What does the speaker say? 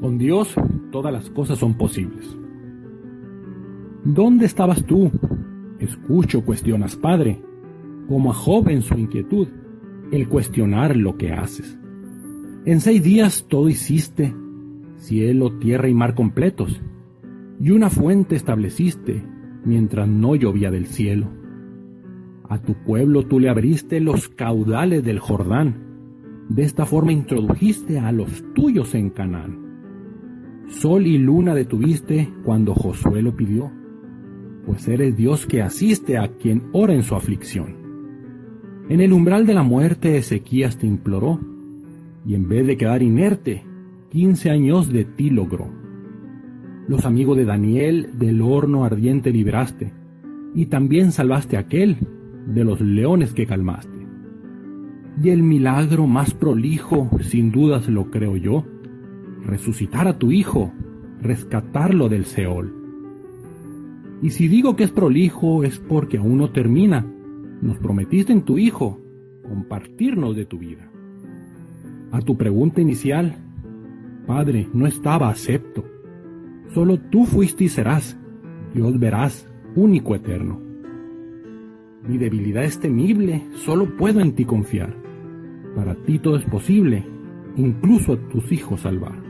Con Dios todas las cosas son posibles. ¿Dónde estabas tú? Escucho, cuestionas, Padre, como a Job en su inquietud, el cuestionar lo que haces. En seis días todo hiciste, cielo, tierra y mar completos, y una fuente estableciste mientras no llovía del cielo. A tu pueblo tú le abriste los caudales del Jordán, de esta forma introdujiste a los tuyos en Canaán. Sol y luna detuviste cuando Josué lo pidió, pues eres Dios que asiste a quien ora en su aflicción. En el umbral de la muerte Ezequías te imploró, y en vez de quedar inerte, quince años de ti logró. Los amigos de Daniel del horno ardiente libraste, y también salvaste a aquel de los leones que calmaste. Y el milagro más prolijo, sin dudas lo creo yo, resucitar a tu hijo, rescatarlo del Seol. Y si digo que es prolijo es porque aún no termina. Nos prometiste en tu hijo compartirnos de tu vida. A tu pregunta inicial, Padre, no estaba acepto. Solo tú fuiste y serás, Dios verás, único eterno. Mi debilidad es temible, solo puedo en ti confiar. Para ti todo es posible, incluso a tus hijos salvar.